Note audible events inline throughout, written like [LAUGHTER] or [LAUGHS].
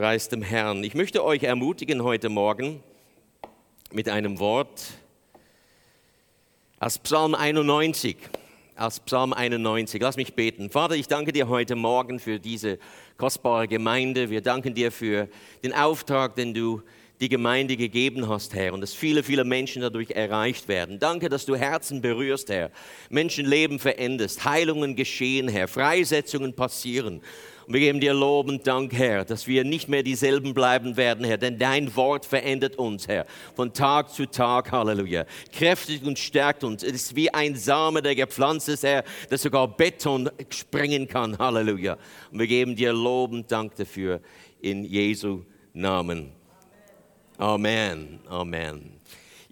Preis dem Herrn. Ich möchte euch ermutigen heute Morgen mit einem Wort aus Psalm 91. Aus Psalm 91. Lass mich beten. Vater, ich danke dir heute Morgen für diese kostbare Gemeinde. Wir danken dir für den Auftrag, den du die Gemeinde gegeben hast, Herr, und dass viele, viele Menschen dadurch erreicht werden. Danke, dass du Herzen berührst, Herr, Menschenleben veränderst, Heilungen geschehen, Herr, Freisetzungen passieren. Und wir geben dir Lob und Dank, Herr, dass wir nicht mehr dieselben bleiben werden, Herr, denn dein Wort verändert uns, Herr, von Tag zu Tag, Halleluja. Kräftigt und stärkt uns. Es ist wie ein Same, der gepflanzt ist, Herr, der sogar Beton sprengen kann, Halleluja. Und wir geben dir Lob und Dank dafür in Jesu Namen. Amen, Amen.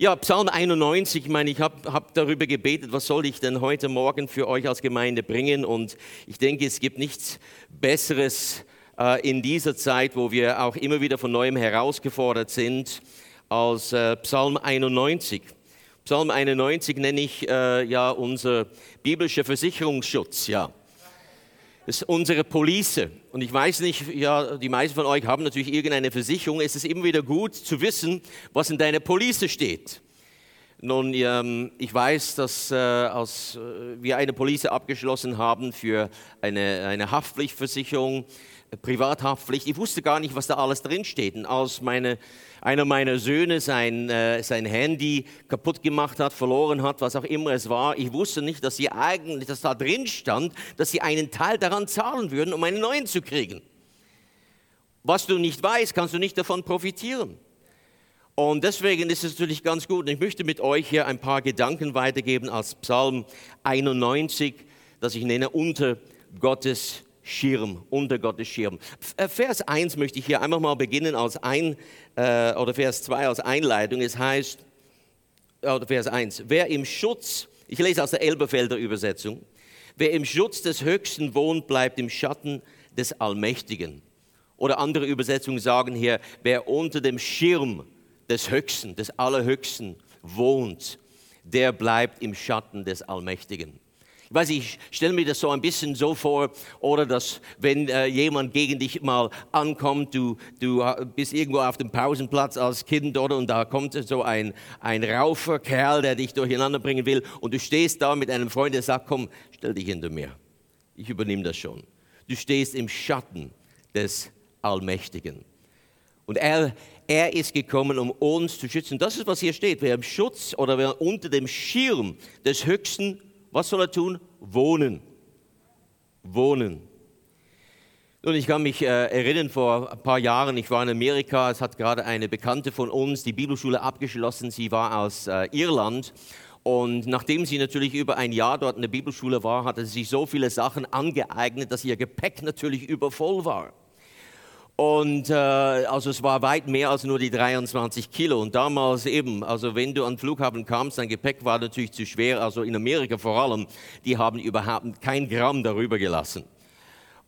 Ja, Psalm 91, ich meine, ich habe hab darüber gebetet, was soll ich denn heute Morgen für euch als Gemeinde bringen? Und ich denke, es gibt nichts Besseres äh, in dieser Zeit, wo wir auch immer wieder von neuem herausgefordert sind, als äh, Psalm 91. Psalm 91 nenne ich äh, ja unser biblischer Versicherungsschutz, ja. Ist unsere Police. Und ich weiß nicht, ja, die meisten von euch haben natürlich irgendeine Versicherung. Es ist immer wieder gut zu wissen, was in deiner Police steht. Nun, ähm, ich weiß, dass äh, äh, wir eine Police abgeschlossen haben für eine, eine Haftpflichtversicherung, Privathaftpflicht. Ich wusste gar nicht, was da alles drinsteht. Und als meine, einer meiner Söhne sein, äh, sein Handy kaputt gemacht hat, verloren hat, was auch immer es war, ich wusste nicht, dass sie eigentlich, dass da drin stand, dass sie einen Teil daran zahlen würden, um einen neuen zu kriegen. Was du nicht weißt, kannst du nicht davon profitieren. Und deswegen ist es natürlich ganz gut. Und ich möchte mit euch hier ein paar Gedanken weitergeben als Psalm 91, das ich nenne unter Gottes Schirm, unter Gottes Schirm. Äh, Vers 1 möchte ich hier einfach mal beginnen als ein, äh, oder Vers 2 als Einleitung. Es heißt, oder Vers 1, wer im Schutz, ich lese aus der Elberfelder Übersetzung, wer im Schutz des Höchsten wohnt, bleibt im Schatten des Allmächtigen. Oder andere Übersetzungen sagen hier, wer unter dem Schirm des Höchsten, des Allerhöchsten wohnt, der bleibt im Schatten des Allmächtigen. Ich weiß, ich stelle mir das so ein bisschen so vor, oder dass wenn äh, jemand gegen dich mal ankommt, du, du bist irgendwo auf dem Pausenplatz als Kind, oder? Und da kommt so ein, ein raufer Kerl, der dich durcheinander bringen will, und du stehst da mit einem Freund, der sagt, komm, stell dich hinter mir. Ich übernehme das schon. Du stehst im Schatten des Allmächtigen. Und er, er ist gekommen, um uns zu schützen. Das ist, was hier steht. Wer im Schutz oder wer unter dem Schirm des Höchsten was soll er tun? Wohnen. Wohnen. Nun, ich kann mich äh, erinnern, vor ein paar Jahren, ich war in Amerika, es hat gerade eine Bekannte von uns die Bibelschule abgeschlossen, sie war aus äh, Irland und nachdem sie natürlich über ein Jahr dort in der Bibelschule war, hatte sie sich so viele Sachen angeeignet, dass ihr Gepäck natürlich übervoll war. Und äh, also es war weit mehr als nur die 23 Kilo. Und damals eben, also wenn du an den Flughafen kamst, dein Gepäck war natürlich zu schwer. Also in Amerika vor allem, die haben überhaupt kein Gramm darüber gelassen.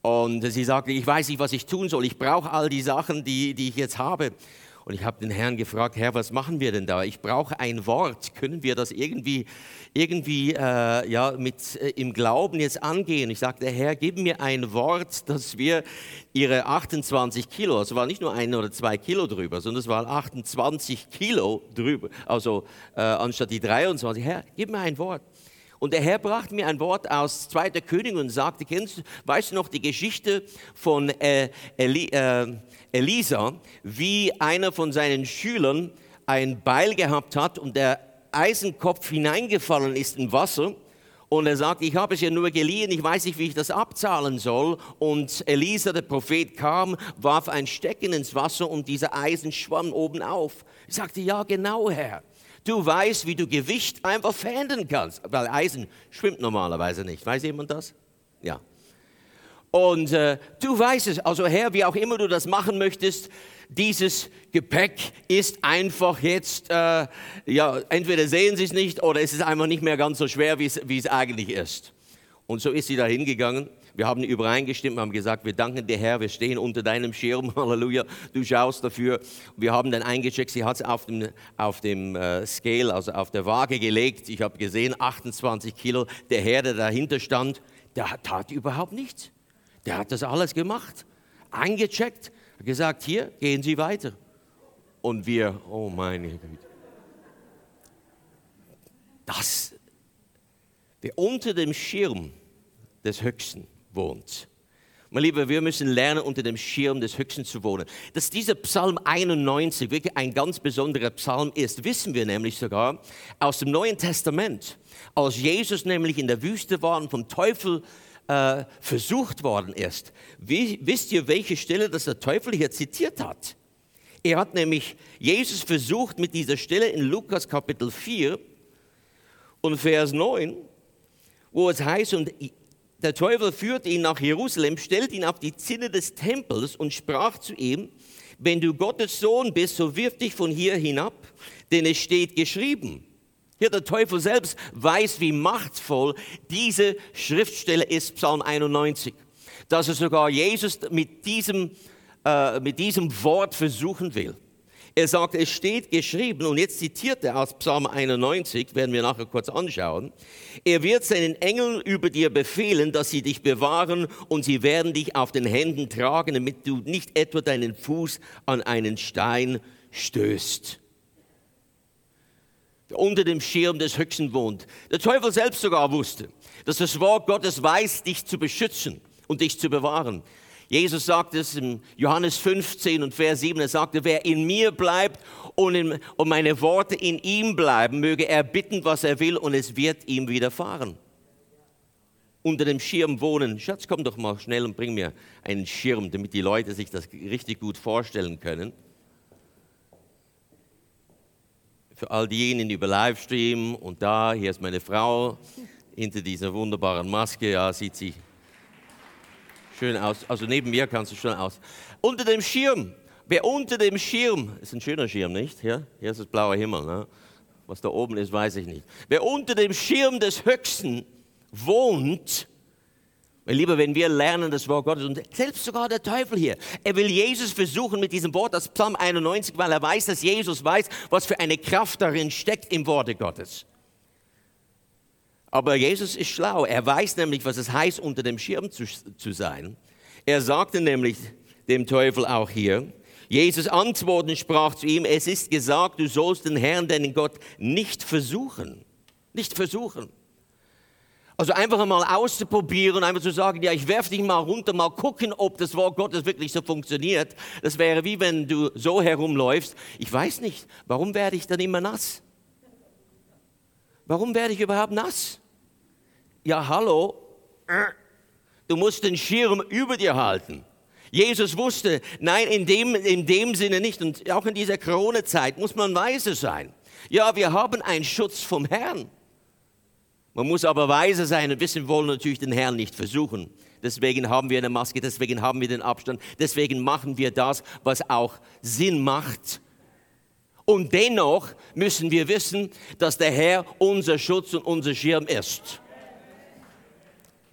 Und sie sagte, ich weiß nicht, was ich tun soll. Ich brauche all die Sachen, die, die ich jetzt habe. Und ich habe den Herrn gefragt, Herr, was machen wir denn da? Ich brauche ein Wort. Können wir das irgendwie, irgendwie äh, ja, mit, äh, im Glauben jetzt angehen? Ich sagte, Herr, gib mir ein Wort, dass wir ihre 28 Kilo, also war nicht nur ein oder zwei Kilo drüber, sondern es waren 28 Kilo drüber, also äh, anstatt die 23. Herr, gib mir ein Wort. Und der Herr brachte mir ein Wort aus 2. König und sagte, kennst, weißt du noch die Geschichte von äh, Eli, äh, Elisa, wie einer von seinen Schülern ein Beil gehabt hat und der Eisenkopf hineingefallen ist im Wasser. Und er sagt, ich habe es ja nur geliehen, ich weiß nicht, wie ich das abzahlen soll. Und Elisa, der Prophet, kam, warf ein Stecken ins Wasser und dieser Eisen schwamm oben auf. Ich sagte, ja, genau, Herr. Du weißt, wie du Gewicht einfach verändern kannst, weil Eisen schwimmt normalerweise nicht. Weiß jemand das? Ja. Und äh, du weißt es, also Herr, wie auch immer du das machen möchtest, dieses Gepäck ist einfach jetzt, äh, ja, entweder sehen sie es nicht oder es ist einfach nicht mehr ganz so schwer, wie es eigentlich ist. Und so ist sie da hingegangen. Wir haben übereingestimmt, haben gesagt, wir danken dir Herr, wir stehen unter deinem Schirm, [LAUGHS] Halleluja, du schaust dafür. Wir haben dann eingecheckt, sie hat es auf dem, auf dem äh, Scale, also auf der Waage gelegt. Ich habe gesehen, 28 Kilo. Der Herr, der dahinter stand, der tat überhaupt nichts. Der hat das alles gemacht, eingecheckt, gesagt, hier, gehen Sie weiter. Und wir, oh meine Güte. Das, wer unter dem Schirm des Höchsten wohnt. Mein Lieber, wir müssen lernen, unter dem Schirm des Höchsten zu wohnen. Dass dieser Psalm 91 wirklich ein ganz besonderer Psalm ist, wissen wir nämlich sogar aus dem Neuen Testament. Als Jesus nämlich in der Wüste war und vom Teufel äh, versucht worden ist. Wie, wisst ihr, welche Stelle das der Teufel hier zitiert hat? Er hat nämlich Jesus versucht mit dieser Stelle in Lukas Kapitel 4 und Vers 9, wo es heißt, und der Teufel führte ihn nach Jerusalem, stellte ihn auf die Zinne des Tempels und sprach zu ihm, wenn du Gottes Sohn bist, so wirf dich von hier hinab, denn es steht geschrieben. Hier der Teufel selbst weiß, wie machtvoll diese Schriftstelle ist, Psalm 91, dass er sogar Jesus mit diesem, äh, mit diesem Wort versuchen will. Er sagt, es steht geschrieben, und jetzt zitiert er aus Psalm 91, werden wir nachher kurz anschauen. Er wird seinen Engeln über dir befehlen, dass sie dich bewahren und sie werden dich auf den Händen tragen, damit du nicht etwa deinen Fuß an einen Stein stößt. Der unter dem Schirm des Höchsten wohnt. Der Teufel selbst sogar wusste, dass das Wort Gottes weiß, dich zu beschützen und dich zu bewahren. Jesus sagt es in Johannes 15 und Vers 7, er sagte, wer in mir bleibt und, in, und meine Worte in ihm bleiben, möge er bitten, was er will und es wird ihm widerfahren. Unter dem Schirm wohnen. Schatz, komm doch mal schnell und bring mir einen Schirm, damit die Leute sich das richtig gut vorstellen können. Für all diejenigen über Livestream und da, hier ist meine Frau hinter dieser wunderbaren Maske, ja, sieht sie schön aus. Also neben mir kannst du schon aus. Unter dem Schirm. Wer unter dem Schirm, ist ein schöner Schirm, nicht? Ja? Hier ist das blaue Himmel. Ne? Was da oben ist, weiß ich nicht. Wer unter dem Schirm des Höchsten wohnt, mein Lieber, wenn wir lernen das Wort Gottes, und selbst sogar der Teufel hier, er will Jesus versuchen mit diesem Wort, das Psalm 91, weil er weiß, dass Jesus weiß, was für eine Kraft darin steckt im Worte Gottes. Aber Jesus ist schlau. Er weiß nämlich, was es heißt, unter dem Schirm zu, zu sein. Er sagte nämlich dem Teufel auch hier, Jesus antwortend sprach zu ihm, es ist gesagt, du sollst den Herrn, deinen Gott, nicht versuchen. Nicht versuchen. Also einfach einmal auszuprobieren, einfach zu sagen, ja, ich werfe dich mal runter, mal gucken, ob das Wort Gottes wirklich so funktioniert. Das wäre wie wenn du so herumläufst. Ich weiß nicht, warum werde ich dann immer nass? Warum werde ich überhaupt nass? Ja hallo, du musst den Schirm über dir halten. Jesus wusste, nein, in dem, in dem Sinne nicht. Und auch in dieser Corona-Zeit muss man weise sein. Ja, wir haben einen Schutz vom Herrn. Man muss aber weise sein und wissen, wollen natürlich den Herrn nicht versuchen. Deswegen haben wir eine Maske, deswegen haben wir den Abstand, deswegen machen wir das, was auch Sinn macht. Und dennoch müssen wir wissen, dass der Herr unser Schutz und unser Schirm ist.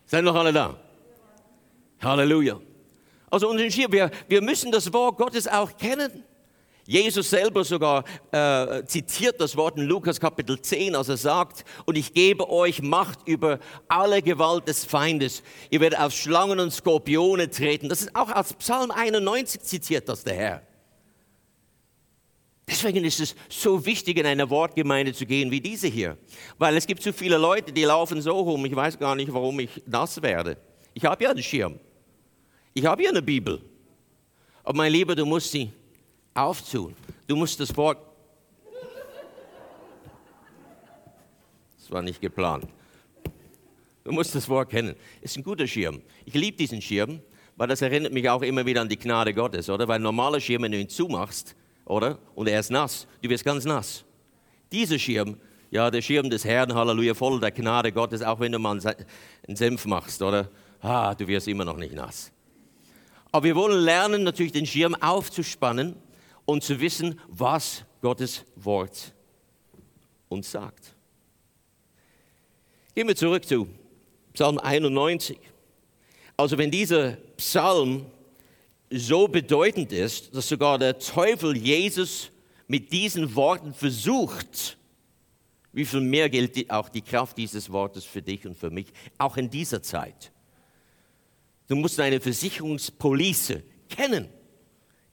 Seid noch alle da? Halleluja. Also und hier, wir, wir müssen das Wort Gottes auch kennen. Jesus selber sogar äh, zitiert das Wort in Lukas Kapitel 10, als er sagt, und ich gebe euch Macht über alle Gewalt des Feindes. Ihr werdet auf Schlangen und Skorpione treten. Das ist auch aus Psalm 91 zitiert das der Herr. Deswegen ist es so wichtig, in eine Wortgemeinde zu gehen wie diese hier. Weil es gibt so viele Leute, die laufen so rum, ich weiß gar nicht, warum ich nass werde. Ich habe ja einen Schirm. Ich habe ja eine Bibel. Aber mein Lieber, du musst sie auftun. Du musst das Wort. Das war nicht geplant. Du musst das Wort kennen. Es ist ein guter Schirm. Ich liebe diesen Schirm, weil das erinnert mich auch immer wieder an die Gnade Gottes, oder? Weil ein normaler Schirm, wenn du ihn zumachst, oder? Und er ist nass. Du wirst ganz nass. Dieser Schirm, ja, der Schirm des Herrn, Halleluja, voll der Gnade Gottes, auch wenn du mal einen Senf machst, oder? Ah, du wirst immer noch nicht nass. Aber wir wollen lernen, natürlich den Schirm aufzuspannen und zu wissen, was Gottes Wort uns sagt. Gehen wir zurück zu Psalm 91. Also wenn dieser Psalm so bedeutend ist, dass sogar der Teufel Jesus mit diesen Worten versucht, wie viel mehr gilt auch die Kraft dieses Wortes für dich und für mich, auch in dieser Zeit. Du musst eine Versicherungspolice kennen.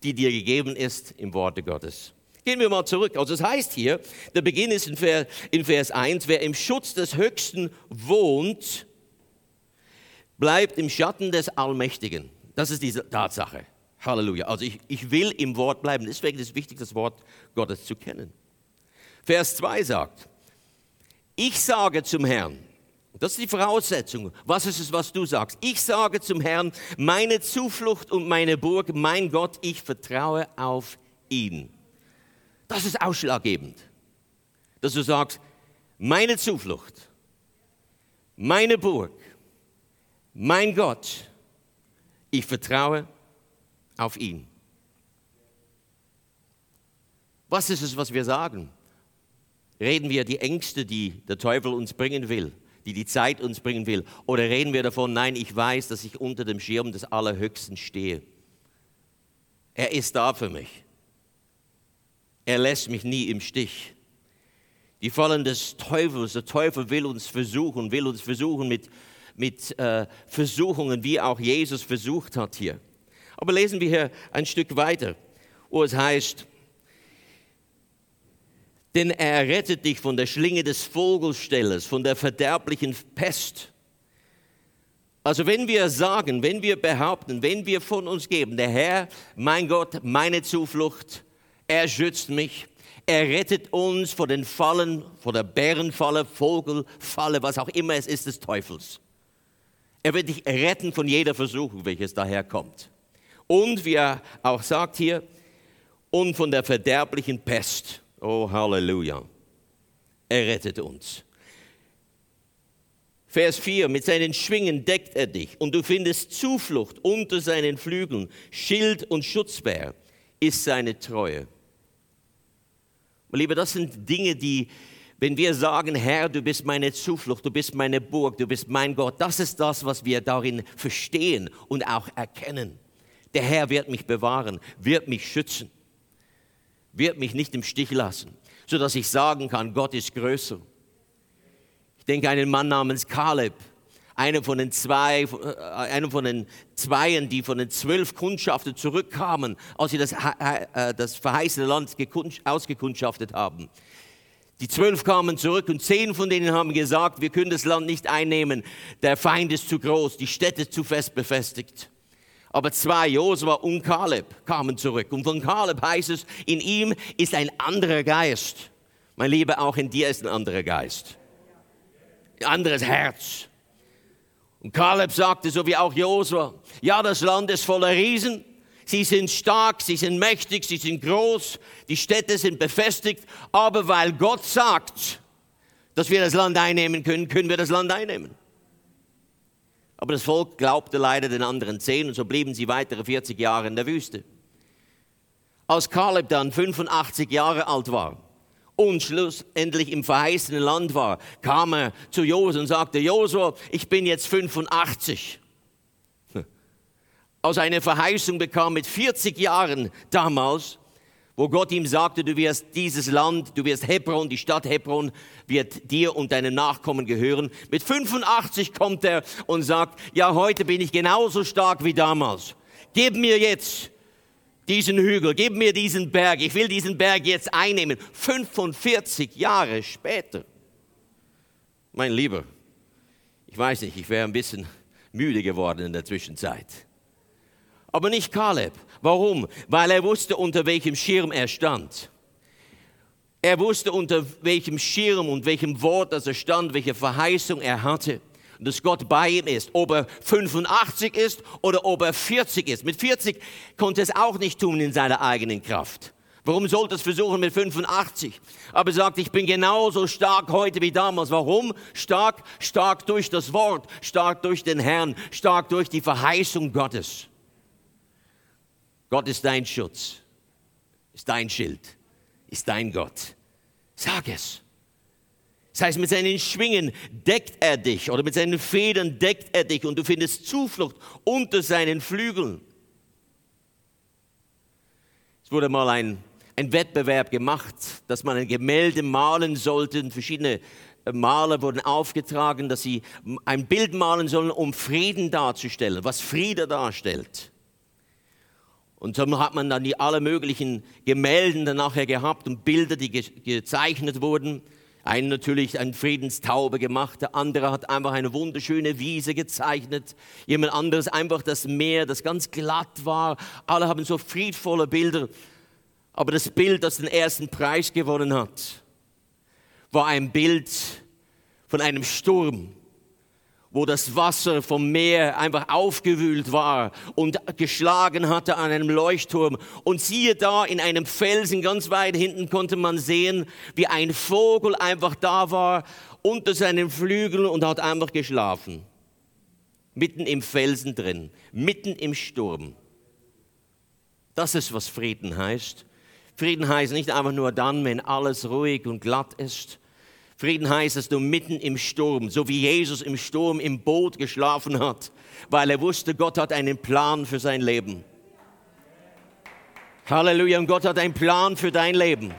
die dir gegeben ist im Worte Gottes. Gehen wir mal zurück. Also es heißt hier, der Beginn ist in Vers, in Vers 1, wer im Schutz des Höchsten wohnt, bleibt im Schatten des Allmächtigen. Das ist diese Tatsache. Halleluja. Also ich, ich will im Wort bleiben. Deswegen ist es wichtig, das Wort Gottes zu kennen. Vers 2 sagt, ich sage zum Herrn, das ist die Voraussetzung. Was ist es, was du sagst? Ich sage zum Herrn, meine Zuflucht und meine Burg, mein Gott, ich vertraue auf ihn. Das ist ausschlaggebend, dass du sagst, meine Zuflucht, meine Burg, mein Gott, ich vertraue auf ihn. Was ist es, was wir sagen? Reden wir die Ängste, die der Teufel uns bringen will, die die Zeit uns bringen will? Oder reden wir davon, nein, ich weiß, dass ich unter dem Schirm des Allerhöchsten stehe. Er ist da für mich. Er lässt mich nie im Stich. Die Fallen des Teufels, der Teufel will uns versuchen, will uns versuchen mit, mit äh, Versuchungen, wie auch Jesus versucht hat hier. Aber lesen wir hier ein Stück weiter, wo es heißt, denn er rettet dich von der Schlinge des Vogelstellers, von der verderblichen Pest. Also wenn wir sagen, wenn wir behaupten, wenn wir von uns geben, der Herr, mein Gott, meine Zuflucht, er schützt mich, er rettet uns vor den Fallen, vor der Bärenfalle, Vogelfalle, was auch immer es ist des Teufels. Er wird dich retten von jeder Versuchung, welches daherkommt. Und wie er auch sagt hier, und von der verderblichen Pest. Oh, Halleluja. Er rettet uns. Vers 4, mit seinen Schwingen deckt er dich und du findest Zuflucht unter seinen Flügeln. Schild und Schutzbär ist seine Treue. Und liebe, das sind Dinge, die, wenn wir sagen, Herr, du bist meine Zuflucht, du bist meine Burg, du bist mein Gott, das ist das, was wir darin verstehen und auch erkennen. Der Herr wird mich bewahren, wird mich schützen, wird mich nicht im Stich lassen, sodass ich sagen kann, Gott ist größer. Ich denke an einen Mann namens Kaleb, einer von den zwei, äh, einer von den Zweien, die von den zwölf Kundschaften zurückkamen, als sie das, äh, das verheißene Land ausgekundschaftet haben. Die zwölf kamen zurück und zehn von denen haben gesagt, wir können das Land nicht einnehmen, der Feind ist zu groß, die Städte zu fest befestigt. Aber zwei, Josua und Kaleb, kamen zurück. Und von Kaleb heißt es, in ihm ist ein anderer Geist. Mein Lieber, auch in dir ist ein anderer Geist. Ein anderes Herz. Und Kaleb sagte, so wie auch Josua, ja, das Land ist voller Riesen. Sie sind stark, sie sind mächtig, sie sind groß, die Städte sind befestigt. Aber weil Gott sagt, dass wir das Land einnehmen können, können wir das Land einnehmen. Aber das Volk glaubte leider den anderen zehn und so blieben sie weitere 40 Jahre in der Wüste. Als Kaleb dann 85 Jahre alt war und schlussendlich im verheißenen Land war, kam er zu Josua und sagte, Josua, ich bin jetzt 85. Aus einer Verheißung bekam mit 40 Jahren damals, wo Gott ihm sagte, du wirst dieses Land, du wirst Hebron, die Stadt Hebron wird dir und deinen Nachkommen gehören. Mit 85 kommt er und sagt, ja, heute bin ich genauso stark wie damals. Gib mir jetzt diesen Hügel, gib mir diesen Berg, ich will diesen Berg jetzt einnehmen. 45 Jahre später. Mein Lieber, ich weiß nicht, ich wäre ein bisschen müde geworden in der Zwischenzeit. Aber nicht Kaleb. Warum? Weil er wusste, unter welchem Schirm er stand. Er wusste, unter welchem Schirm und welchem Wort dass er stand, welche Verheißung er hatte. Dass Gott bei ihm ist. Ob er 85 ist oder ob er 40 ist. Mit 40 konnte er es auch nicht tun in seiner eigenen Kraft. Warum sollte es versuchen mit 85? Aber er sagt, ich bin genauso stark heute wie damals. Warum? Stark, stark durch das Wort, stark durch den Herrn, stark durch die Verheißung Gottes. Gott ist dein Schutz, ist dein Schild, ist dein Gott. Sag es. Das heißt, mit seinen Schwingen deckt er dich oder mit seinen Federn deckt er dich und du findest Zuflucht unter seinen Flügeln. Es wurde mal ein, ein Wettbewerb gemacht, dass man ein Gemälde malen sollte. Verschiedene Maler wurden aufgetragen, dass sie ein Bild malen sollen, um Frieden darzustellen, was Friede darstellt. Und so hat man dann die alle möglichen Gemälde dann nachher gehabt und Bilder, die ge gezeichnet wurden. Einer natürlich ein Friedenstaube gemacht, der andere hat einfach eine wunderschöne Wiese gezeichnet, jemand anderes einfach das Meer, das ganz glatt war. Alle haben so friedvolle Bilder. Aber das Bild, das den ersten Preis gewonnen hat, war ein Bild von einem Sturm wo das Wasser vom Meer einfach aufgewühlt war und geschlagen hatte an einem Leuchtturm. Und siehe da, in einem Felsen ganz weit hinten konnte man sehen, wie ein Vogel einfach da war unter seinen Flügeln und hat einfach geschlafen. Mitten im Felsen drin, mitten im Sturm. Das ist, was Frieden heißt. Frieden heißt nicht einfach nur dann, wenn alles ruhig und glatt ist, Frieden heißt, dass du mitten im Sturm, so wie Jesus im Sturm im Boot geschlafen hat, weil er wusste, Gott hat einen Plan für sein Leben. Halleluja, und Gott hat einen Plan für dein Leben.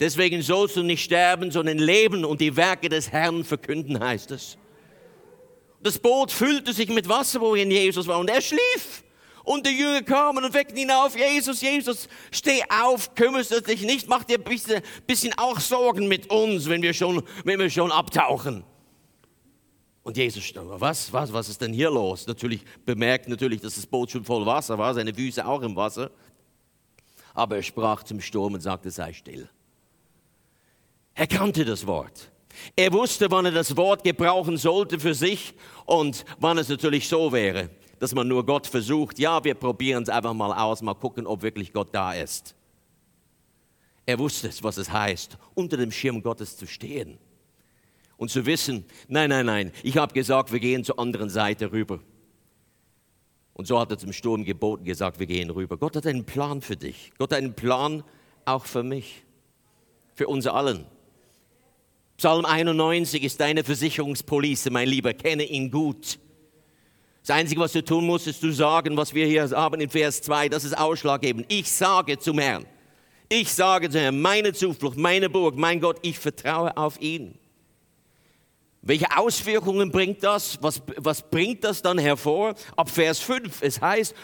Deswegen sollst du nicht sterben, sondern leben und die Werke des Herrn verkünden, heißt es. Das Boot füllte sich mit Wasser, worin Jesus war, und er schlief. Und die Jünger kamen und weckten ihn auf. Jesus, Jesus, steh auf, kümmerst du dich nicht, mach dir ein bisschen, bisschen auch Sorgen mit uns, wenn wir schon, wenn wir schon abtauchen. Und Jesus was, was, was ist denn hier los? Natürlich bemerkt natürlich, dass das Boot schon voll Wasser war, seine Füße auch im Wasser. Aber er sprach zum Sturm und sagte, sei still. Er kannte das Wort. Er wusste, wann er das Wort gebrauchen sollte für sich und wann es natürlich so wäre dass man nur Gott versucht, ja, wir probieren es einfach mal aus, mal gucken, ob wirklich Gott da ist. Er wusste es, was es heißt, unter dem Schirm Gottes zu stehen und zu wissen, nein, nein, nein, ich habe gesagt, wir gehen zur anderen Seite rüber. Und so hat er zum Sturm geboten, gesagt, wir gehen rüber. Gott hat einen Plan für dich. Gott hat einen Plan auch für mich, für uns allen. Psalm 91 ist deine Versicherungspolice, mein Lieber, kenne ihn gut. Das Einzige, was du tun musst, ist zu sagen, was wir hier haben in Vers 2, das ist ausschlaggebend. Ich sage zum Herrn, ich sage zum Herrn, meine Zuflucht, meine Burg, mein Gott, ich vertraue auf ihn. Welche Auswirkungen bringt das? Was, was bringt das dann hervor? Ab Vers 5, es heißt,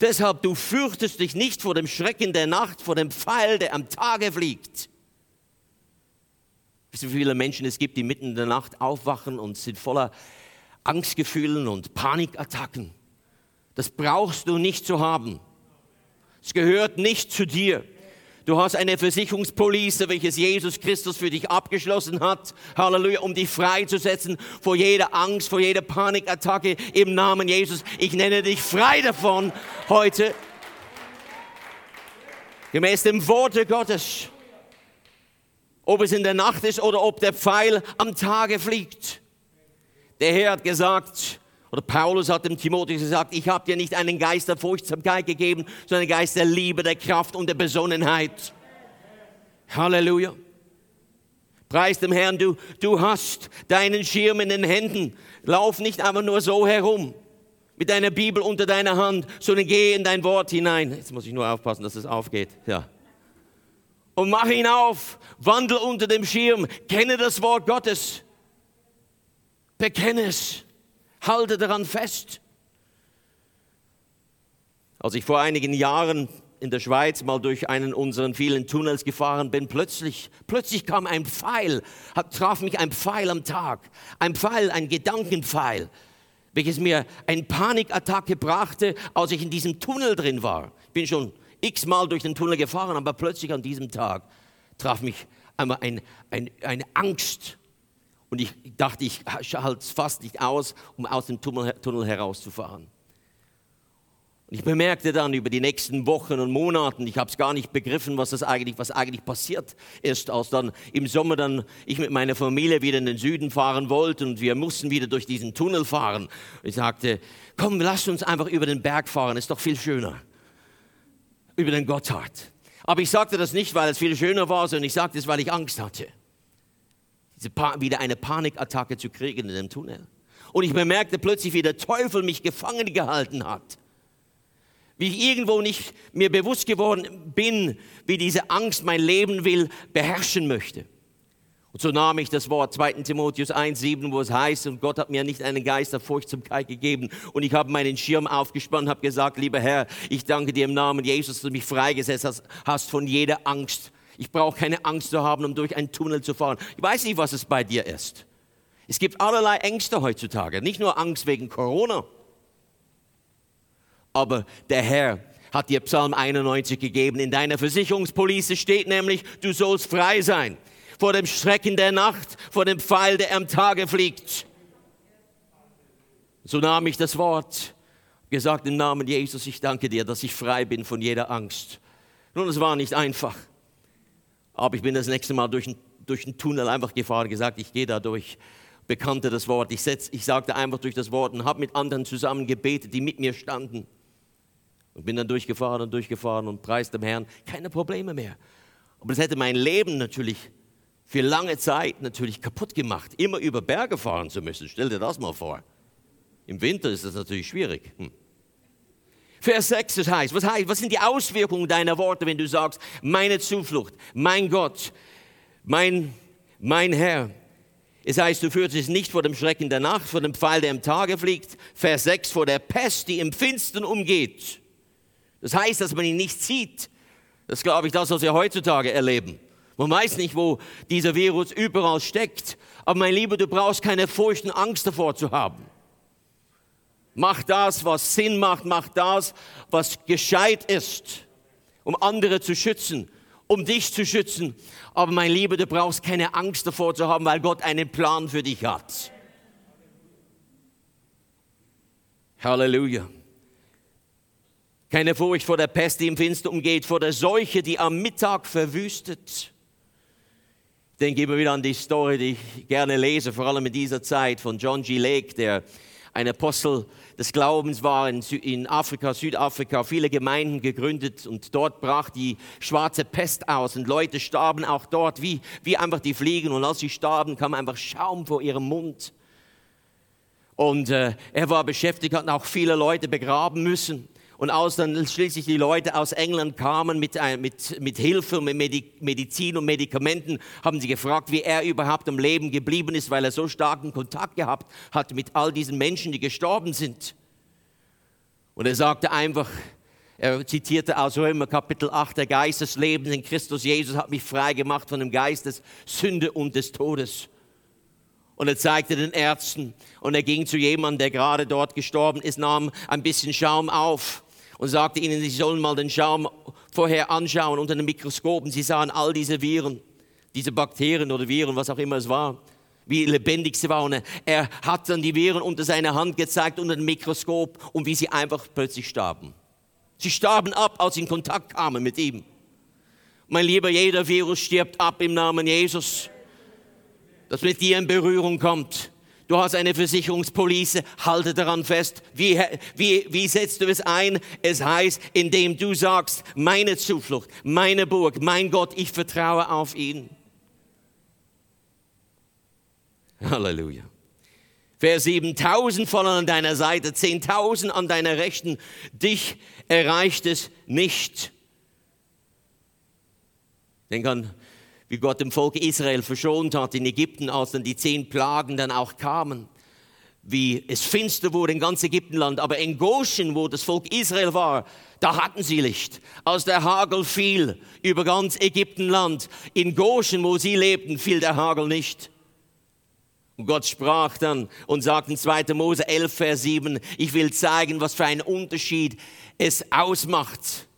deshalb du fürchtest dich nicht vor dem Schrecken der Nacht, vor dem Pfeil, der am Tage fliegt. Wisst ihr, wie viele Menschen es gibt, die mitten in der Nacht aufwachen und sind voller Angstgefühlen und Panikattacken. Das brauchst du nicht zu haben. Es gehört nicht zu dir. Du hast eine Versicherungspolice, welches Jesus Christus für dich abgeschlossen hat. Halleluja, um dich freizusetzen vor jeder Angst, vor jeder Panikattacke im Namen Jesus. Ich nenne dich frei davon heute. Gemäß dem Worte Gottes. Ob es in der Nacht ist oder ob der Pfeil am Tage fliegt. Der Herr hat gesagt, oder Paulus hat dem Timotheus gesagt, ich habe dir nicht einen Geist der Furchtsamkeit gegeben, sondern einen Geist der Liebe, der Kraft und der Besonnenheit. Halleluja. Preis dem Herrn, du, du hast deinen Schirm in den Händen. Lauf nicht einfach nur so herum mit deiner Bibel unter deiner Hand, sondern geh in dein Wort hinein. Jetzt muss ich nur aufpassen, dass es aufgeht. Ja. Und mach ihn auf, wandel unter dem Schirm, kenne das Wort Gottes. Bekenne es. Halte daran fest. Als ich vor einigen Jahren in der Schweiz mal durch einen unserer vielen Tunnels gefahren bin, plötzlich, plötzlich kam ein Pfeil, hat, traf mich ein Pfeil am Tag. Ein Pfeil, ein Gedankenpfeil, welches mir eine Panikattacke brachte, als ich in diesem Tunnel drin war. Ich bin schon x-mal durch den Tunnel gefahren, aber plötzlich an diesem Tag traf mich einmal ein, ein, eine Angst und ich dachte, ich halte es fast nicht aus, um aus dem Tunnel, herauszufahren. Und ich bemerkte dann über die nächsten Wochen und Monaten, ich habe es gar nicht begriffen, was das eigentlich, was eigentlich passiert ist, als dann im Sommer dann ich mit meiner Familie wieder in den Süden fahren wollte und wir mussten wieder durch diesen Tunnel fahren. Ich sagte, komm, lass uns einfach über den Berg fahren, ist doch viel schöner. Über den Gotthard. Aber ich sagte das nicht, weil es viel schöner war, sondern ich sagte es, weil ich Angst hatte wieder eine Panikattacke zu kriegen in dem Tunnel. Und ich bemerkte plötzlich, wie der Teufel mich gefangen gehalten hat. Wie ich irgendwo nicht mir bewusst geworden bin, wie diese Angst mein Leben will, beherrschen möchte. Und so nahm ich das Wort 2. Timotheus 1,7, wo es heißt, und Gott hat mir nicht einen Geist der Furchtsamkeit gegeben. Und ich habe meinen Schirm aufgespannt habe gesagt, lieber Herr, ich danke dir im Namen Jesus, dass du mich freigesetzt hast, hast von jeder Angst. Ich brauche keine Angst zu haben, um durch einen Tunnel zu fahren. Ich weiß nicht, was es bei dir ist. Es gibt allerlei Ängste heutzutage, nicht nur Angst wegen Corona. Aber der Herr hat dir Psalm 91 gegeben. In deiner Versicherungspolice steht nämlich, du sollst frei sein vor dem Schrecken der Nacht, vor dem Pfeil, der am Tage fliegt. So nahm ich das Wort, gesagt im Namen Jesus, ich danke dir, dass ich frei bin von jeder Angst. Nun, es war nicht einfach, aber ich bin das nächste Mal durch, durch den Tunnel einfach gefahren, gesagt, ich gehe da durch, bekannte das Wort. Ich, setz, ich sagte einfach durch das Wort und habe mit anderen zusammen gebetet, die mit mir standen. Und bin dann durchgefahren und durchgefahren und preis dem Herrn, keine Probleme mehr. Aber es hätte mein Leben natürlich für lange Zeit natürlich kaputt gemacht, immer über Berge fahren zu müssen. Stell dir das mal vor. Im Winter ist das natürlich schwierig. Hm. Vers 6, das heißt, was heißt, was sind die Auswirkungen deiner Worte, wenn du sagst, meine Zuflucht, mein Gott, mein, mein Herr. Es heißt, du führst es nicht vor dem Schrecken der Nacht, vor dem Pfeil, der im Tage fliegt. Vers 6, vor der Pest, die im Finstern umgeht. Das heißt, dass man ihn nicht sieht. Das ist, glaube ich, das, was wir heutzutage erleben. Man weiß nicht, wo dieser Virus überall steckt. Aber mein Lieber, du brauchst keine Furcht und Angst davor zu haben. Mach das, was Sinn macht, mach das, was gescheit ist, um andere zu schützen, um dich zu schützen. Aber mein Lieber, du brauchst keine Angst davor zu haben, weil Gott einen Plan für dich hat. Halleluja. Keine Furcht vor der Pest, die im Finster umgeht, vor der Seuche, die am Mittag verwüstet denke immer wieder an die Story, die ich gerne lese, vor allem in dieser Zeit von John G. Lake, der ein Apostel des Glaubens war in, in Afrika, Südafrika, viele Gemeinden gegründet und dort brach die schwarze Pest aus und Leute starben auch dort wie, wie einfach die Fliegen und als sie starben, kam einfach Schaum vor ihrem Mund. Und äh, er war beschäftigt, hat auch viele Leute begraben müssen. Und als dann schließlich die Leute aus England kamen mit, äh, mit, mit Hilfe, mit Medizin und Medikamenten, haben sie gefragt, wie er überhaupt am Leben geblieben ist, weil er so starken Kontakt gehabt hat mit all diesen Menschen, die gestorben sind. Und er sagte einfach, er zitierte aus Römer Kapitel 8, der Geist des Lebens in Christus Jesus hat mich frei gemacht von dem Geist des Sünde und des Todes. Und er zeigte den Ärzten und er ging zu jemandem, der gerade dort gestorben ist, nahm ein bisschen Schaum auf und sagte ihnen, sie sollen mal den Schaum vorher anschauen unter dem Mikroskop. Und sie sahen all diese Viren, diese Bakterien oder Viren, was auch immer es war, wie lebendig sie waren. Er hat dann die Viren unter seiner Hand gezeigt, unter dem Mikroskop und wie sie einfach plötzlich starben. Sie starben ab, als sie in Kontakt kamen mit ihm. Mein Lieber, jeder Virus stirbt ab im Namen Jesus, das mit dir in Berührung kommt. Du hast eine Versicherungspolice, halte daran fest. Wie, wie, wie setzt du es ein? Es heißt, indem du sagst, meine Zuflucht, meine Burg, mein Gott, ich vertraue auf ihn. Halleluja. Vers 7000 fallen an deiner Seite, 10.000 an deiner Rechten. Dich erreicht es nicht. Denk an wie Gott dem Volk Israel verschont hat in Ägypten, als dann die zehn Plagen dann auch kamen. Wie es finster wurde in ganz Ägyptenland, aber in Goshen, wo das Volk Israel war, da hatten sie Licht. Als der Hagel fiel über ganz Ägyptenland, in Goshen, wo sie lebten, fiel der Hagel nicht. Und Gott sprach dann und sagt in 2. Mose 11, Vers 7, ich will zeigen, was für einen Unterschied es ausmacht,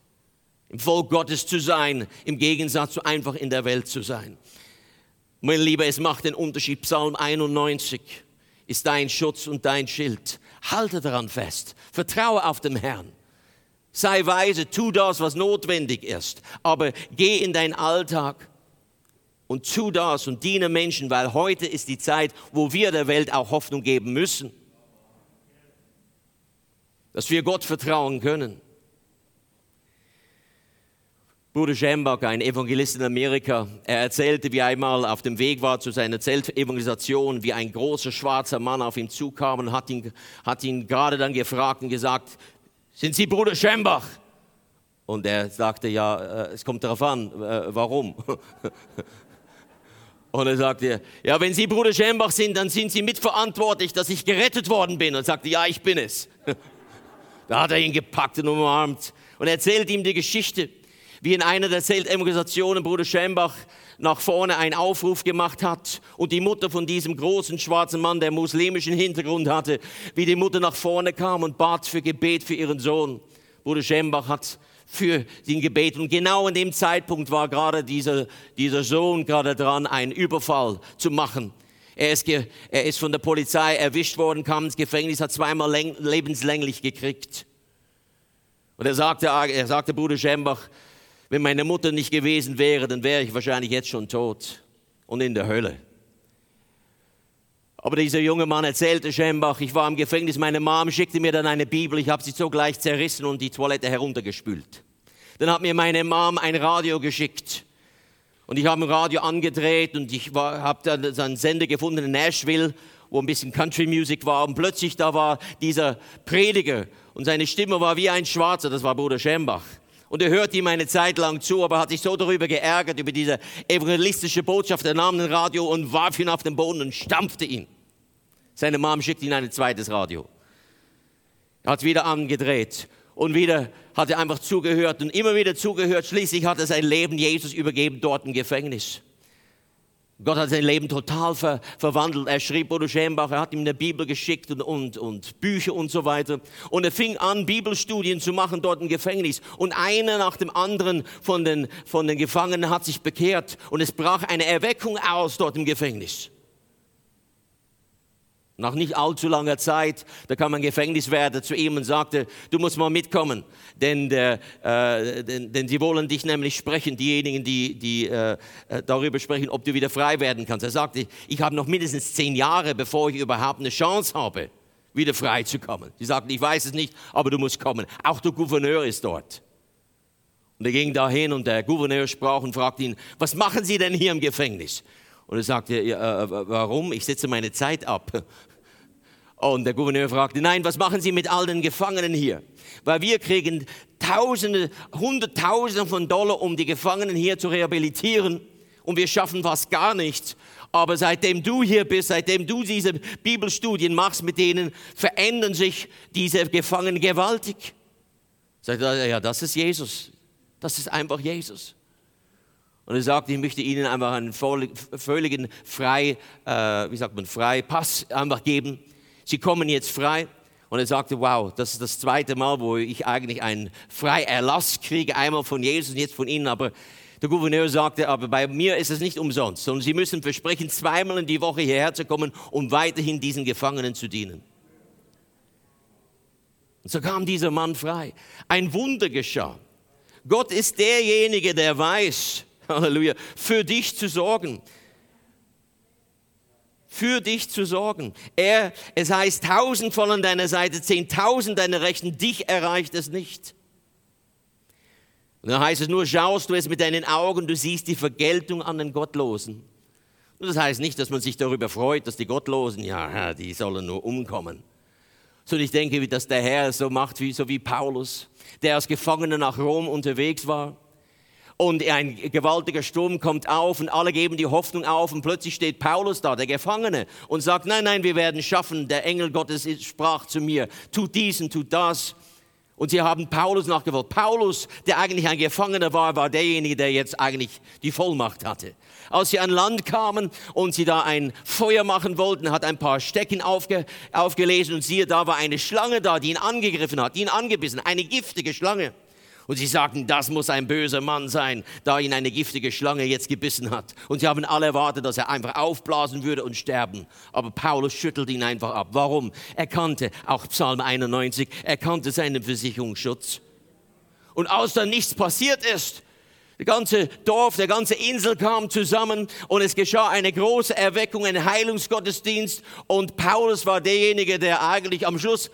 im Volk Gottes zu sein, im Gegensatz zu einfach in der Welt zu sein. Mein Lieber, es macht den Unterschied. Psalm 91 ist dein Schutz und dein Schild. Halte daran fest. Vertraue auf den Herrn. Sei weise, tu das, was notwendig ist. Aber geh in deinen Alltag und tu das und diene Menschen, weil heute ist die Zeit, wo wir der Welt auch Hoffnung geben müssen. Dass wir Gott vertrauen können. Bruder Schembach, ein Evangelist in Amerika, er erzählte, wie er einmal auf dem Weg war zu seiner Zeltevangelisation, wie ein großer schwarzer Mann auf ihn zukam und hat ihn, hat ihn gerade dann gefragt und gesagt, sind Sie Bruder Schembach? Und er sagte, ja, äh, es kommt darauf an, äh, warum. [LAUGHS] Und er sagte, ja, wenn Sie Bruder Schembach sind, dann sind Sie mitverantwortlich, dass ich gerettet worden bin. Und er sagte, ja, ich bin es. [LAUGHS] Da hat er ihn gepackt und umarmt und erzählt ihm die Geschichte, wie in einer der Zeltorganisationen Bruder Schembach nach vorne einen Aufruf gemacht hat und die Mutter von diesem großen schwarzen Mann, der muslimischen Hintergrund hatte, wie die Mutter nach vorne kam und bat für Gebet für ihren Sohn. Bruder Schembach hat für den Gebet und genau in dem Zeitpunkt war gerade dieser, dieser Sohn gerade dran, einen Überfall zu machen. Er ist, er ist von der Polizei erwischt worden, kam ins Gefängnis, hat zweimal lebenslänglich gekriegt. Und er sagte, er sagte Bruder Schembach, wenn meine Mutter nicht gewesen wäre, dann wäre ich wahrscheinlich jetzt schon tot und in der Hölle. Aber dieser junge Mann erzählte Schembach, ich war im Gefängnis, meine Mom schickte mir dann eine Bibel, ich habe sie sogleich zerrissen und die Toilette heruntergespült. Dann hat mir meine Mom ein Radio geschickt und ich habe ein Radio angedreht und ich habe dann einen Sender gefunden in Nashville, wo ein bisschen Country Music war und plötzlich da war dieser Prediger und seine Stimme war wie ein Schwarzer, das war Bruder Schembach. Und er hörte ihm eine Zeit lang zu, aber hat sich so darüber geärgert, über diese evangelistische Botschaft. Er nahm ein Radio und warf ihn auf den Boden und stampfte ihn. Seine Mom schickte ihn ein zweites Radio. Er hat wieder angedreht und wieder hat er einfach zugehört und immer wieder zugehört. Schließlich hat er sein Leben Jesus übergeben dort im Gefängnis. Gott hat sein Leben total ver verwandelt. Er schrieb Bodo Schembach, er hat ihm eine Bibel geschickt und, und, und Bücher und so weiter. Und er fing an, Bibelstudien zu machen dort im Gefängnis. Und einer nach dem anderen von den, von den Gefangenen hat sich bekehrt. Und es brach eine Erweckung aus dort im Gefängnis. Nach nicht allzu langer Zeit, da kam ein Gefängniswärter zu ihm und sagte, du musst mal mitkommen, denn, äh, denn, denn, sie wollen dich nämlich sprechen, diejenigen, die, die äh, äh, darüber sprechen, ob du wieder frei werden kannst. Er sagte, ich habe noch mindestens zehn Jahre, bevor ich überhaupt eine Chance habe, wieder frei zu kommen. Sie sagten, ich weiß es nicht, aber du musst kommen. Auch der Gouverneur ist dort. Und er ging dahin und der Gouverneur sprach und fragte ihn, was machen Sie denn hier im Gefängnis? Und er sagte, ja, äh, warum? Ich setze meine Zeit ab. Und der Gouverneur fragte, nein, was machen Sie mit all den Gefangenen hier? Weil wir kriegen Tausende, Hunderttausende von Dollar, um die Gefangenen hier zu rehabilitieren. Und wir schaffen fast gar nichts. Aber seitdem du hier bist, seitdem du diese Bibelstudien machst mit denen, verändern sich diese Gefangenen gewaltig. Sagt er, ja, das ist Jesus. Das ist einfach Jesus. Und er sagte, ich möchte Ihnen einfach einen völligen frei, äh, wie sagt man, frei Pass einfach geben. Sie kommen jetzt frei. Und er sagte, wow, das ist das zweite Mal, wo ich eigentlich einen Freierlass kriege, einmal von Jesus und jetzt von Ihnen. Aber der Gouverneur sagte, aber bei mir ist es nicht umsonst, sondern Sie müssen versprechen, zweimal in die Woche hierher zu kommen, um weiterhin diesen Gefangenen zu dienen. Und so kam dieser Mann frei. Ein Wunder geschah. Gott ist derjenige, der weiß, Halleluja, für dich zu sorgen. Für dich zu sorgen. Er, es heißt, tausend von an deiner Seite, zehntausend deiner Rechten, dich erreicht es nicht. Und dann heißt es nur, schaust du es mit deinen Augen, du siehst die Vergeltung an den Gottlosen. Und das heißt nicht, dass man sich darüber freut, dass die Gottlosen, ja, die sollen nur umkommen. Sondern ich denke, dass der Herr so macht, wie, so wie Paulus, der als Gefangener nach Rom unterwegs war und ein gewaltiger Sturm kommt auf und alle geben die Hoffnung auf und plötzlich steht Paulus da, der Gefangene, und sagt, nein, nein, wir werden schaffen. Der Engel Gottes sprach zu mir, tut dies und tut das. Und sie haben Paulus nachgewollt. Paulus, der eigentlich ein Gefangener war, war derjenige, der jetzt eigentlich die Vollmacht hatte. Als sie an Land kamen und sie da ein Feuer machen wollten, hat ein paar Stecken aufge, aufgelesen und siehe, da war eine Schlange da, die ihn angegriffen hat, die ihn angebissen, eine giftige Schlange. Und sie sagten, das muss ein böser Mann sein, da ihn eine giftige Schlange jetzt gebissen hat. Und sie haben alle erwartet, dass er einfach aufblasen würde und sterben. Aber Paulus schüttelt ihn einfach ab. Warum? Er kannte auch Psalm 91, er kannte seinen Versicherungsschutz. Und als dann nichts passiert ist, der ganze Dorf, der ganze Insel kam zusammen und es geschah eine große Erweckung, ein Heilungsgottesdienst und Paulus war derjenige, der eigentlich am Schluss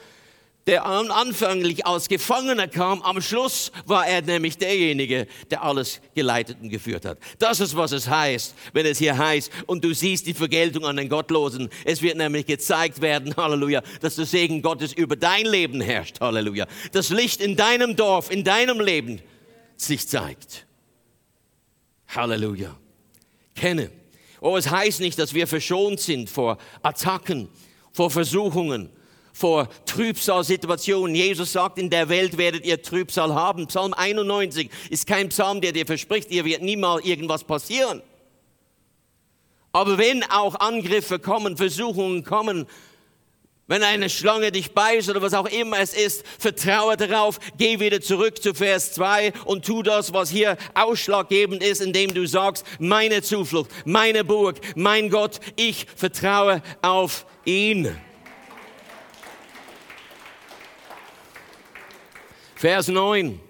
der anfänglich als Gefangener kam, am Schluss war er nämlich derjenige, der alles geleitet und geführt hat. Das ist, was es heißt, wenn es hier heißt, und du siehst die Vergeltung an den Gottlosen. Es wird nämlich gezeigt werden, [LAUGHS] Halleluja, dass der Segen Gottes über dein Leben herrscht, Halleluja. Das Licht in deinem Dorf, in deinem Leben sich zeigt. Halleluja. Kenne Oh, es heißt nicht, dass wir verschont sind vor Attacken, vor Versuchungen, vor Trübsalsituationen. Jesus sagt, in der Welt werdet ihr Trübsal haben. Psalm 91 ist kein Psalm, der dir verspricht, ihr wird niemals irgendwas passieren. Aber wenn auch Angriffe kommen, Versuchungen kommen, wenn eine Schlange dich beißt oder was auch immer es ist, vertraue darauf, geh wieder zurück zu Vers 2 und tu das, was hier ausschlaggebend ist, indem du sagst, meine Zuflucht, meine Burg, mein Gott, ich vertraue auf ihn. Vers 9.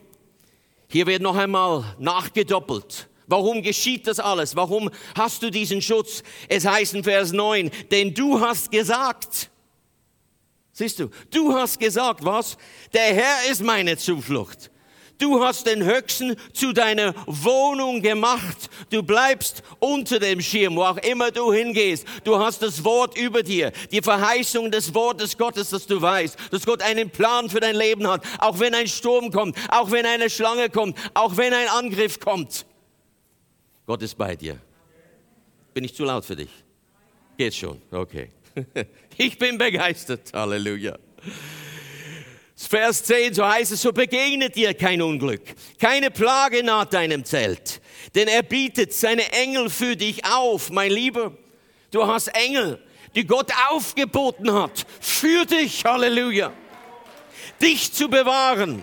Hier wird noch einmal nachgedoppelt. Warum geschieht das alles? Warum hast du diesen Schutz? Es heißt in Vers 9, denn du hast gesagt, siehst du, du hast gesagt, was? Der Herr ist meine Zuflucht. Du hast den Höchsten zu deiner Wohnung gemacht. Du bleibst unter dem Schirm, wo auch immer du hingehst. Du hast das Wort über dir, die Verheißung des Wortes Gottes, dass du weißt, dass Gott einen Plan für dein Leben hat. Auch wenn ein Sturm kommt, auch wenn eine Schlange kommt, auch wenn ein Angriff kommt. Gott ist bei dir. Bin ich zu laut für dich? Geht schon, okay. [LAUGHS] Ich bin begeistert, Halleluja. Vers 10, so heißt es, so begegnet dir kein Unglück, keine Plage naht deinem Zelt, denn er bietet seine Engel für dich auf, mein Lieber. Du hast Engel, die Gott aufgeboten hat, für dich, Halleluja, dich zu bewahren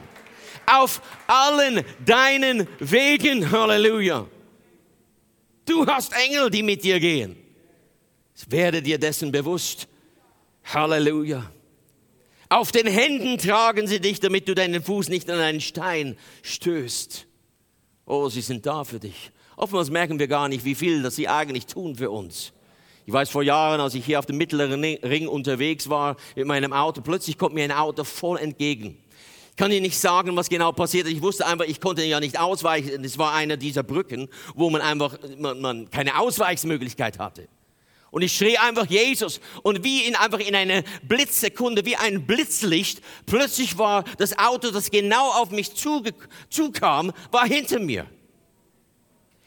auf allen deinen Wegen, Halleluja. Du hast Engel, die mit dir gehen. Werde dir dessen bewusst. Halleluja. Auf den Händen tragen sie dich, damit du deinen Fuß nicht an einen Stein stößt. Oh, sie sind da für dich. Oftmals merken wir gar nicht, wie viel das sie eigentlich tun für uns. Ich weiß vor Jahren, als ich hier auf dem mittleren Ring unterwegs war mit meinem Auto, plötzlich kommt mir ein Auto voll entgegen. Ich kann dir nicht sagen, was genau passiert ist. Ich wusste einfach, ich konnte ja nicht ausweichen. Es war einer dieser Brücken, wo man einfach man, man keine Ausweichsmöglichkeit hatte. Und ich schrie einfach Jesus. Und wie in einfach in einer Blitzsekunde, wie ein Blitzlicht, plötzlich war das Auto, das genau auf mich zukam, war hinter mir.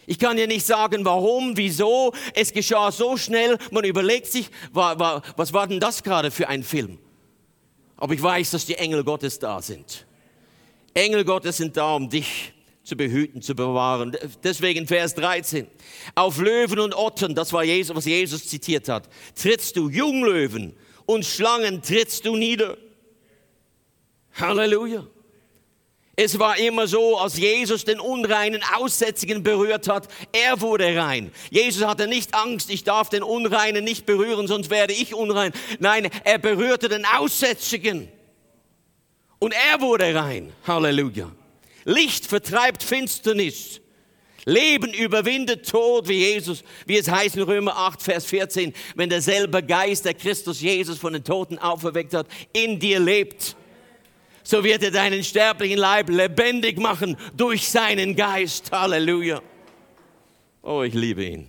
Ich kann dir nicht sagen, warum, wieso. Es geschah so schnell. Man überlegt sich, war, war, was war denn das gerade für ein Film? Aber ich weiß, dass die Engel Gottes da sind. Engel Gottes sind da, um dich zu behüten, zu bewahren. Deswegen Vers 13. Auf Löwen und Ottern, das war Jesus, was Jesus zitiert hat, trittst du Junglöwen und Schlangen trittst du nieder. Halleluja. Es war immer so, als Jesus den unreinen Aussätzigen berührt hat, er wurde rein. Jesus hatte nicht Angst, ich darf den Unreinen nicht berühren, sonst werde ich unrein. Nein, er berührte den Aussätzigen. Und er wurde rein. Halleluja. Licht vertreibt Finsternis. Leben überwindet Tod, wie Jesus, wie es heißt in Römer 8, Vers 14, wenn derselbe Geist, der Christus Jesus von den Toten auferweckt hat, in dir lebt, so wird er deinen sterblichen Leib lebendig machen durch seinen Geist. Halleluja. Oh, ich liebe ihn.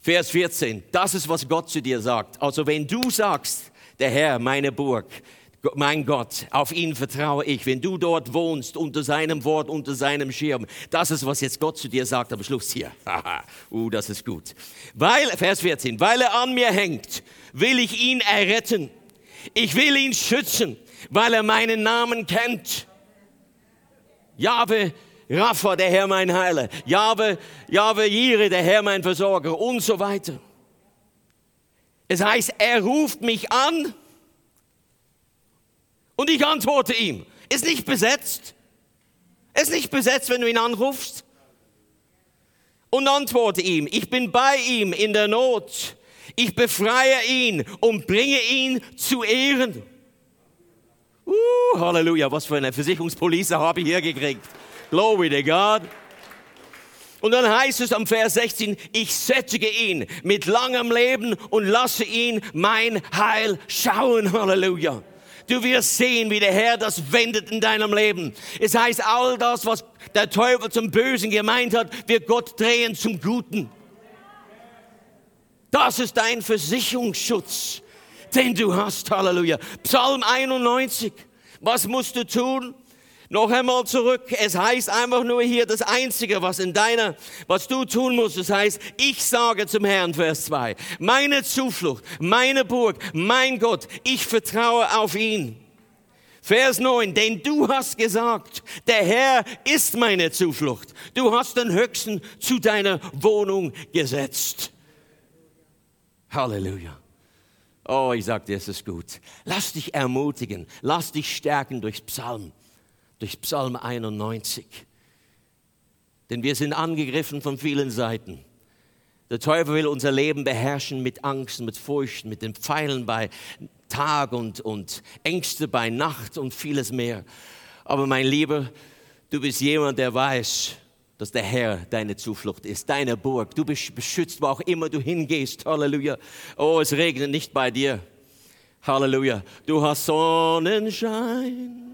Vers 14, das ist, was Gott zu dir sagt. Also wenn du sagst, der Herr, meine Burg, mein Gott, auf ihn vertraue ich. Wenn du dort wohnst, unter seinem Wort, unter seinem Schirm, das ist, was jetzt Gott zu dir sagt am Schluss hier. uh, das ist gut. Weil, Vers 14, weil er an mir hängt, will ich ihn erretten. Ich will ihn schützen, weil er meinen Namen kennt. Jahwe, Rapha, der Herr mein Heiler. Jahwe, Jahwe Jire, der Herr mein Versorger und so weiter. Es heißt, er ruft mich an und ich antworte ihm. Ist nicht besetzt. Ist nicht besetzt, wenn du ihn anrufst. Und antworte ihm. Ich bin bei ihm in der Not. Ich befreie ihn und bringe ihn zu Ehren. Uh, Halleluja, was für eine Versicherungspolice habe ich hier gekriegt. Glory to God. Und dann heißt es am Vers 16, ich sättige ihn mit langem Leben und lasse ihn mein Heil schauen. Halleluja. Du wirst sehen, wie der Herr das wendet in deinem Leben. Es heißt, all das, was der Teufel zum Bösen gemeint hat, wird Gott drehen zum Guten. Das ist dein Versicherungsschutz, den du hast. Halleluja. Psalm 91. Was musst du tun? Noch einmal zurück. Es heißt einfach nur hier das Einzige, was in deiner, was du tun musst. Das heißt, ich sage zum Herrn, Vers 2, meine Zuflucht, meine Burg, mein Gott, ich vertraue auf ihn. Vers 9, denn du hast gesagt, der Herr ist meine Zuflucht. Du hast den Höchsten zu deiner Wohnung gesetzt. Halleluja. Oh, ich sag dir, es ist gut. Lass dich ermutigen, lass dich stärken durch Psalm durch Psalm 91. Denn wir sind angegriffen von vielen Seiten. Der Teufel will unser Leben beherrschen mit Angst, mit Furcht, mit den Pfeilen bei Tag und, und Ängste bei Nacht und vieles mehr. Aber mein Lieber, du bist jemand, der weiß, dass der Herr deine Zuflucht ist, deine Burg. Du bist beschützt, wo auch immer du hingehst. Halleluja. Oh, es regnet nicht bei dir. Halleluja. Du hast Sonnenschein.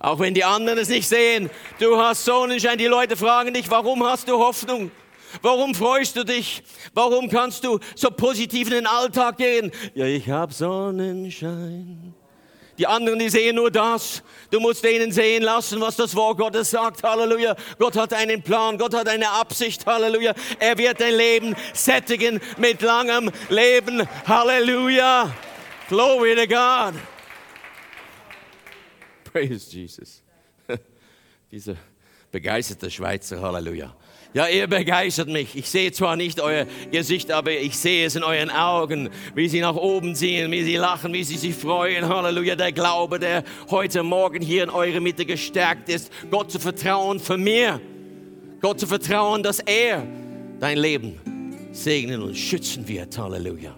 Auch wenn die anderen es nicht sehen. Du hast Sonnenschein. Die Leute fragen dich, warum hast du Hoffnung? Warum freust du dich? Warum kannst du so positiv in den Alltag gehen? Ja, ich habe Sonnenschein. Die anderen, die sehen nur das. Du musst denen sehen lassen, was das Wort Gottes sagt. Halleluja. Gott hat einen Plan. Gott hat eine Absicht. Halleluja. Er wird dein Leben sättigen mit langem Leben. Halleluja. Glory to God. Praise Jesus. [LAUGHS] Dieser begeisterte Schweizer, Halleluja. Ja, ihr begeistert mich. Ich sehe zwar nicht euer Gesicht, aber ich sehe es in euren Augen, wie sie nach oben ziehen, wie sie lachen, wie sie sich freuen. Halleluja, der Glaube, der heute Morgen hier in eurer Mitte gestärkt ist, Gott zu vertrauen für mir. Gott zu vertrauen, dass er dein Leben segnen und schützen wird. Halleluja.